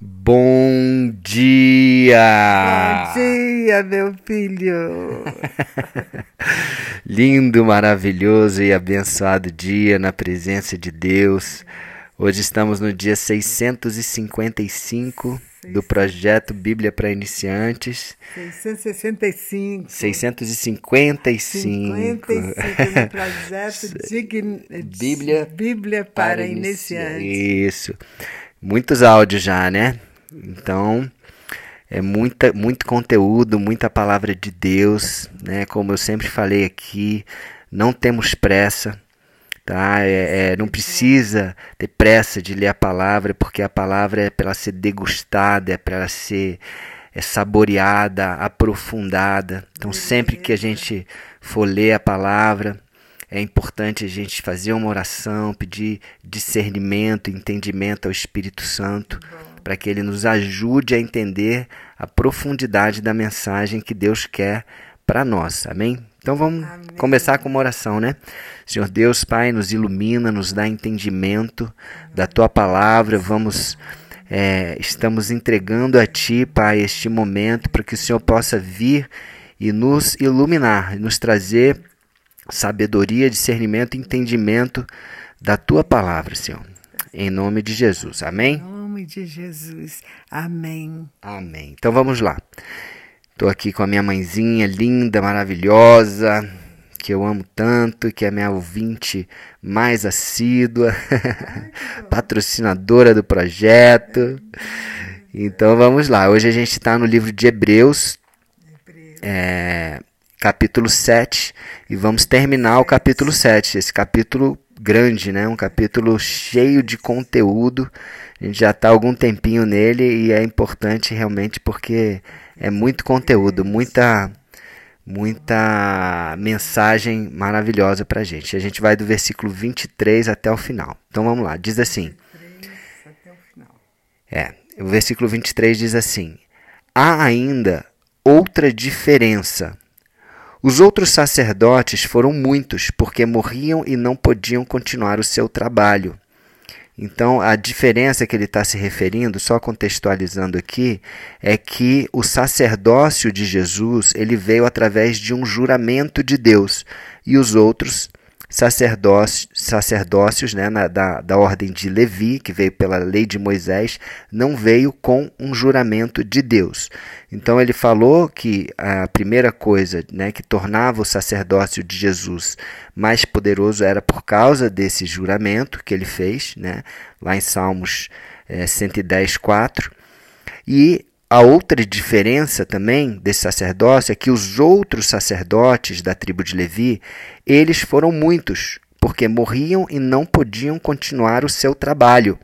Bom dia! Bom dia, meu filho! Lindo, maravilhoso e abençoado dia na presença de Deus. Hoje estamos no dia 655 do projeto Bíblia para Iniciantes. 665. 655. 55 do projeto Dign... Bíblia, Bíblia para, para Iniciantes. Isso. Muitos áudios já, né? Então, é muita, muito conteúdo, muita palavra de Deus, né? Como eu sempre falei aqui, não temos pressa, tá? É, é, não precisa ter pressa de ler a palavra, porque a palavra é para ser degustada, é para ela ser é saboreada, aprofundada. Então, sempre que a gente for ler a palavra, é importante a gente fazer uma oração, pedir discernimento, entendimento ao Espírito Santo, para que ele nos ajude a entender a profundidade da mensagem que Deus quer para nós. Amém? Então vamos Amém. começar com uma oração, né? Senhor Deus, Pai, nos ilumina, nos dá entendimento da tua palavra. Vamos é, estamos entregando a Ti, Pai, este momento para que o Senhor possa vir e nos iluminar, nos trazer sabedoria, discernimento e entendimento da tua palavra, Senhor. Em nome de Jesus. Amém? Em nome de Jesus. Amém. Amém. Então vamos lá. Estou aqui com a minha mãezinha linda, maravilhosa, que eu amo tanto, que é minha ouvinte mais assídua, patrocinadora do projeto. Então vamos lá. Hoje a gente está no livro de Hebreus. É, capítulo 7 e vamos terminar o capítulo 7. Esse capítulo grande, né? Um capítulo cheio de conteúdo. A gente já está algum tempinho nele e é importante realmente porque é muito conteúdo, muita muita mensagem maravilhosa para a gente. A gente vai do versículo 23 até o final. Então vamos lá, diz assim. É, o versículo 23 diz assim: Há ainda outra diferença os outros sacerdotes foram muitos, porque morriam e não podiam continuar o seu trabalho. Então, a diferença que ele está se referindo, só contextualizando aqui, é que o sacerdócio de Jesus ele veio através de um juramento de Deus e os outros sacerdócios, sacerdócios né, na, da, da ordem de Levi, que veio pela lei de Moisés, não veio com um juramento de Deus. Então ele falou que a primeira coisa né, que tornava o sacerdócio de Jesus mais poderoso era por causa desse juramento que ele fez, né, lá em Salmos é, 110, 4. E a outra diferença também desse sacerdócio é que os outros sacerdotes da tribo de Levi, eles foram muitos, porque morriam e não podiam continuar o seu trabalho.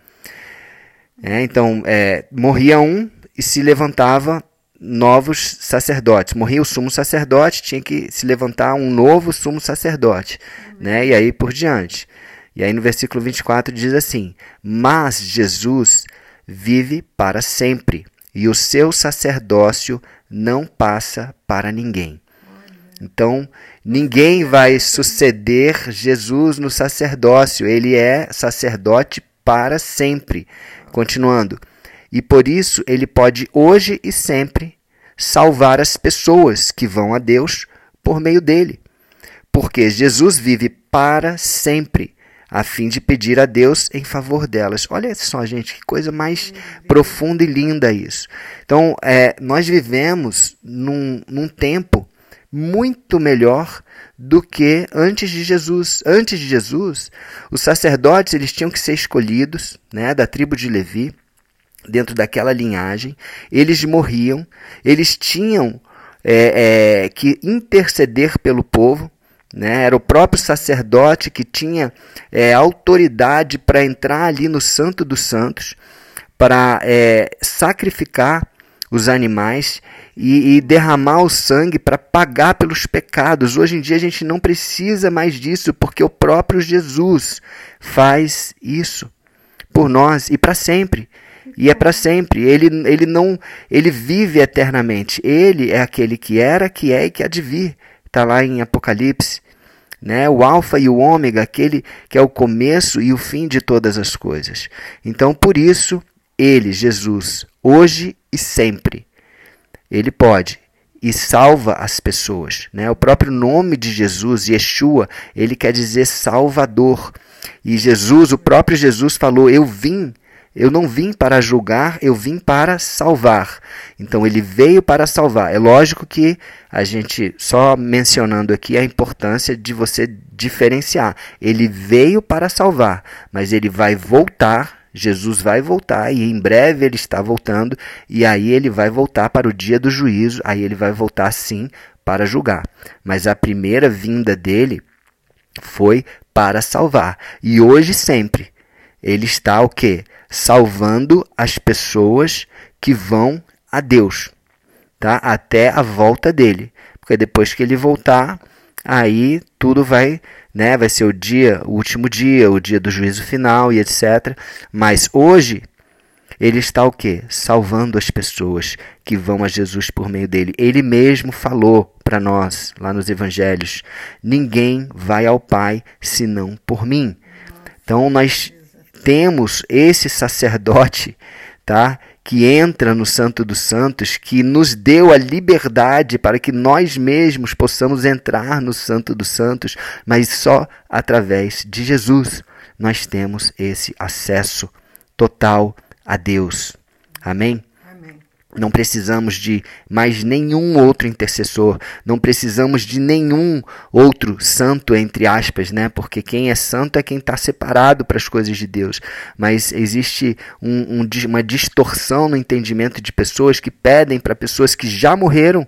É, então, é, morria um e se levantava novos sacerdotes. Morria o sumo sacerdote, tinha que se levantar um novo sumo sacerdote. Né? E aí por diante. E aí no versículo 24 diz assim: Mas Jesus vive para sempre e o seu sacerdócio não passa para ninguém. Então, ninguém vai suceder Jesus no sacerdócio, ele é sacerdote para sempre. Continuando. E por isso ele pode hoje e sempre salvar as pessoas que vão a Deus por meio dele. Porque Jesus vive para sempre a fim de pedir a Deus em favor delas. Olha só, gente, que coisa mais profunda e linda isso. Então, é, nós vivemos num, num tempo muito melhor do que antes de Jesus. Antes de Jesus, os sacerdotes eles tinham que ser escolhidos, né, da tribo de Levi, dentro daquela linhagem. Eles morriam, eles tinham é, é, que interceder pelo povo. Né? Era o próprio sacerdote que tinha é, autoridade para entrar ali no Santo dos Santos, para é, sacrificar os animais e, e derramar o sangue para pagar pelos pecados. Hoje em dia a gente não precisa mais disso, porque o próprio Jesus faz isso por nós e para sempre. E é para sempre. Ele, ele não, ele vive eternamente. Ele é aquele que era, que é e que há de vir. Está lá em Apocalipse né? O alfa e o ômega, aquele que é o começo e o fim de todas as coisas. Então, por isso, ele, Jesus, hoje e sempre. Ele pode e salva as pessoas. Né? O próprio nome de Jesus, Yeshua, ele quer dizer Salvador. E Jesus, o próprio Jesus falou: Eu vim, eu não vim para julgar, eu vim para salvar. Então ele veio para salvar. É lógico que a gente, só mencionando aqui a importância de você diferenciar. Ele veio para salvar, mas ele vai voltar Jesus vai voltar e em breve ele está voltando, e aí ele vai voltar para o dia do juízo, aí ele vai voltar sim para julgar. Mas a primeira vinda dele foi para salvar. E hoje sempre ele está o quê? Salvando as pessoas que vão a Deus, tá? Até a volta dele. Porque depois que ele voltar, aí tudo vai né? Vai ser o dia, o último dia, o dia do juízo final e etc. Mas hoje ele está o quê? Salvando as pessoas que vão a Jesus por meio dele. Ele mesmo falou para nós lá nos evangelhos: ninguém vai ao Pai senão por mim. Então nós temos esse sacerdote, tá? que entra no Santo dos Santos, que nos deu a liberdade para que nós mesmos possamos entrar no Santo dos Santos, mas só através de Jesus nós temos esse acesso total a Deus. Amém? Não precisamos de mais nenhum outro intercessor, não precisamos de nenhum outro santo, entre aspas, né? porque quem é santo é quem está separado para as coisas de Deus. Mas existe um, um, uma distorção no entendimento de pessoas que pedem para pessoas que já morreram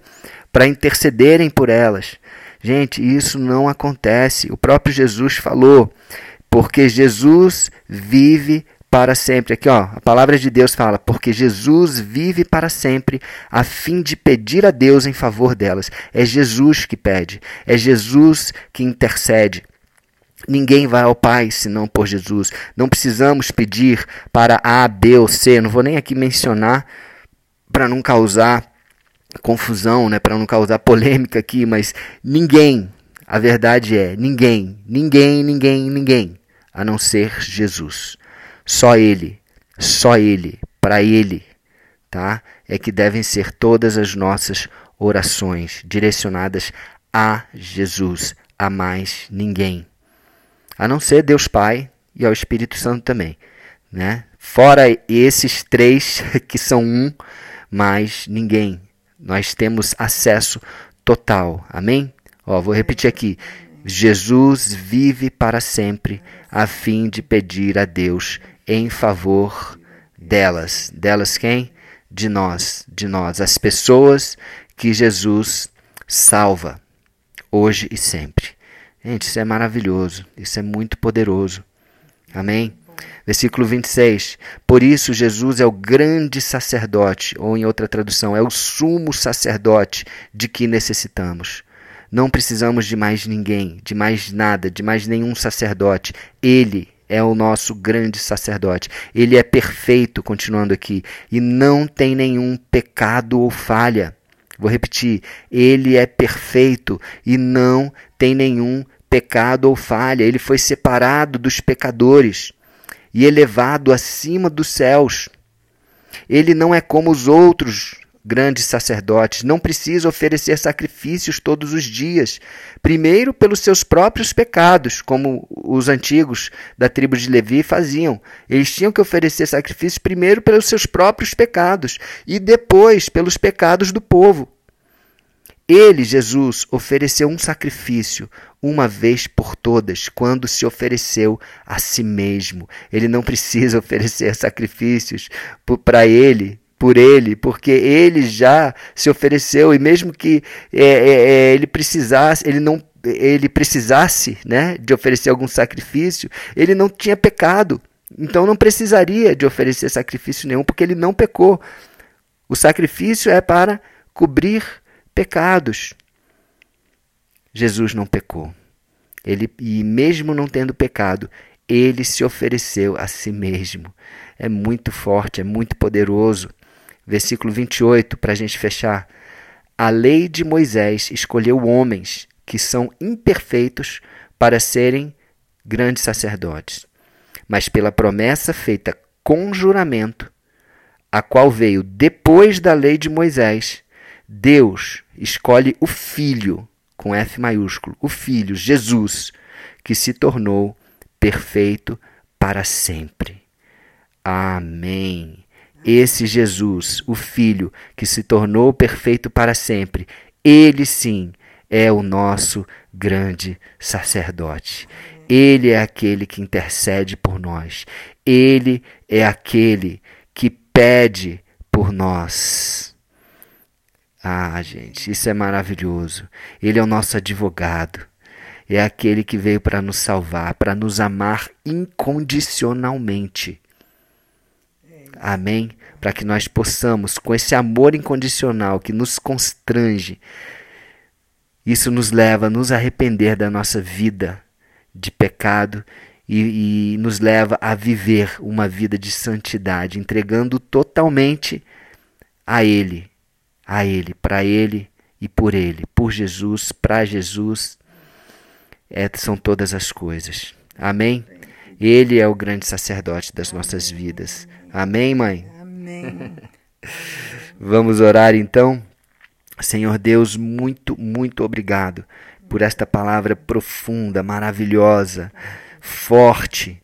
para intercederem por elas. Gente, isso não acontece. O próprio Jesus falou, porque Jesus vive para sempre. Aqui, ó, a palavra de Deus fala: porque Jesus vive para sempre, a fim de pedir a Deus em favor delas. É Jesus que pede, é Jesus que intercede. Ninguém vai ao Pai senão por Jesus. Não precisamos pedir para A, B ou C. Não vou nem aqui mencionar para não causar confusão, né, para não causar polêmica aqui, mas ninguém, a verdade é, ninguém, ninguém, ninguém, ninguém, a não ser Jesus. Só Ele, só Ele, para Ele, tá? É que devem ser todas as nossas orações direcionadas a Jesus, a mais ninguém. A não ser Deus Pai e ao Espírito Santo também, né? Fora esses três que são um, mais ninguém. Nós temos acesso total. Amém? Ó, vou repetir aqui. Jesus vive para sempre a fim de pedir a Deus em favor delas. Delas quem? De nós, de nós, as pessoas que Jesus salva hoje e sempre. Gente, isso é maravilhoso, isso é muito poderoso. Amém? Versículo 26. Por isso, Jesus é o grande sacerdote, ou em outra tradução, é o sumo sacerdote de que necessitamos. Não precisamos de mais ninguém, de mais nada, de mais nenhum sacerdote. Ele é o nosso grande sacerdote. Ele é perfeito, continuando aqui, e não tem nenhum pecado ou falha. Vou repetir: ele é perfeito e não tem nenhum pecado ou falha. Ele foi separado dos pecadores e elevado acima dos céus. Ele não é como os outros grandes sacerdotes, não precisa oferecer sacrifícios todos os dias. Primeiro, pelos seus próprios pecados, como os antigos da tribo de Levi faziam. Eles tinham que oferecer sacrifícios primeiro pelos seus próprios pecados e depois pelos pecados do povo. Ele, Jesus, ofereceu um sacrifício uma vez por todas, quando se ofereceu a si mesmo. Ele não precisa oferecer sacrifícios para ele, por ele, porque ele já se ofereceu e mesmo que é, é, é, ele precisasse, ele não ele precisasse, né, de oferecer algum sacrifício, ele não tinha pecado. Então não precisaria de oferecer sacrifício nenhum, porque ele não pecou. O sacrifício é para cobrir pecados. Jesus não pecou. Ele e mesmo não tendo pecado, ele se ofereceu a si mesmo. É muito forte, é muito poderoso versículo 28, para a gente fechar. A lei de Moisés escolheu homens que são imperfeitos para serem grandes sacerdotes. Mas pela promessa feita com juramento, a qual veio depois da lei de Moisés, Deus escolhe o Filho, com F maiúsculo, o Filho, Jesus, que se tornou perfeito para sempre. Amém. Esse Jesus, o Filho, que se tornou perfeito para sempre, ele sim é o nosso grande sacerdote. Ele é aquele que intercede por nós. Ele é aquele que pede por nós. Ah, gente, isso é maravilhoso. Ele é o nosso advogado. É aquele que veio para nos salvar, para nos amar incondicionalmente. Amém? Para que nós possamos, com esse amor incondicional que nos constrange, isso nos leva a nos arrepender da nossa vida de pecado e, e, nos leva a viver uma vida de santidade, entregando totalmente a Ele, a Ele, para Ele e por Ele, por Jesus, para Jesus, é, são todas as coisas. Amém? Ele é o grande sacerdote das nossas vidas. Amém, mãe? Amém. Vamos orar então? Senhor Deus, muito, muito obrigado por esta palavra profunda, maravilhosa, forte.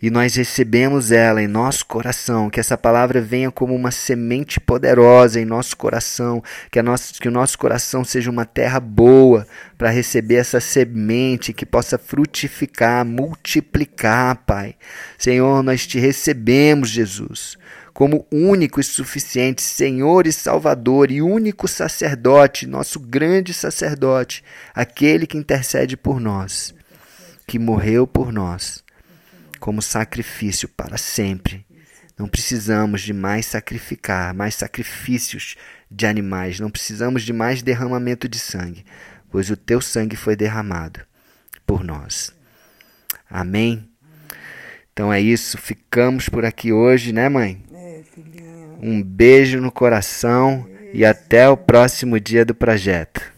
E nós recebemos ela em nosso coração, que essa palavra venha como uma semente poderosa em nosso coração, que, a nosso, que o nosso coração seja uma terra boa para receber essa semente, que possa frutificar, multiplicar, Pai. Senhor, nós te recebemos, Jesus como único e suficiente Senhor e Salvador e único sacerdote, nosso grande sacerdote, aquele que intercede por nós, que morreu por nós como sacrifício para sempre. Não precisamos de mais sacrificar, mais sacrifícios de animais, não precisamos de mais derramamento de sangue, pois o teu sangue foi derramado por nós. Amém? Então é isso, ficamos por aqui hoje, né, mãe? Um beijo no coração e até o próximo dia do projeto.